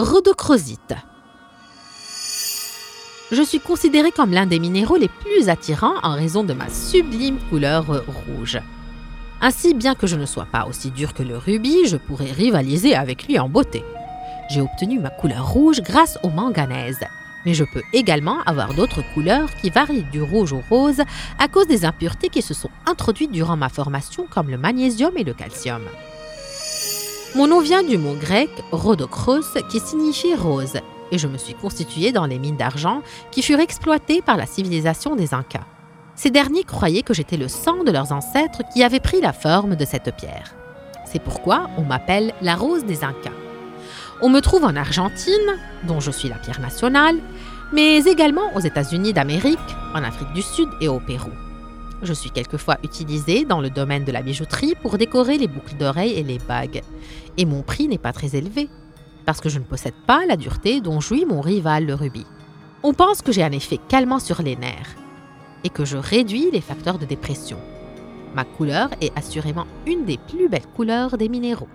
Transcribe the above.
Rhodochrosite. Je suis considéré comme l'un des minéraux les plus attirants en raison de ma sublime couleur rouge. Ainsi, bien que je ne sois pas aussi dur que le rubis, je pourrais rivaliser avec lui en beauté. J'ai obtenu ma couleur rouge grâce au manganèse, mais je peux également avoir d'autres couleurs qui varient du rouge au rose à cause des impuretés qui se sont introduites durant ma formation comme le magnésium et le calcium. Mon nom vient du mot grec rhodokros qui signifie rose et je me suis constitué dans les mines d'argent qui furent exploitées par la civilisation des Incas. Ces derniers croyaient que j'étais le sang de leurs ancêtres qui avait pris la forme de cette pierre. C'est pourquoi on m'appelle la rose des Incas. On me trouve en Argentine, dont je suis la pierre nationale, mais également aux États-Unis d'Amérique, en Afrique du Sud et au Pérou. Je suis quelquefois utilisée dans le domaine de la bijouterie pour décorer les boucles d'oreilles et les bagues. Et mon prix n'est pas très élevé, parce que je ne possède pas la dureté dont jouit mon rival le rubis. On pense que j'ai un effet calmant sur les nerfs et que je réduis les facteurs de dépression. Ma couleur est assurément une des plus belles couleurs des minéraux.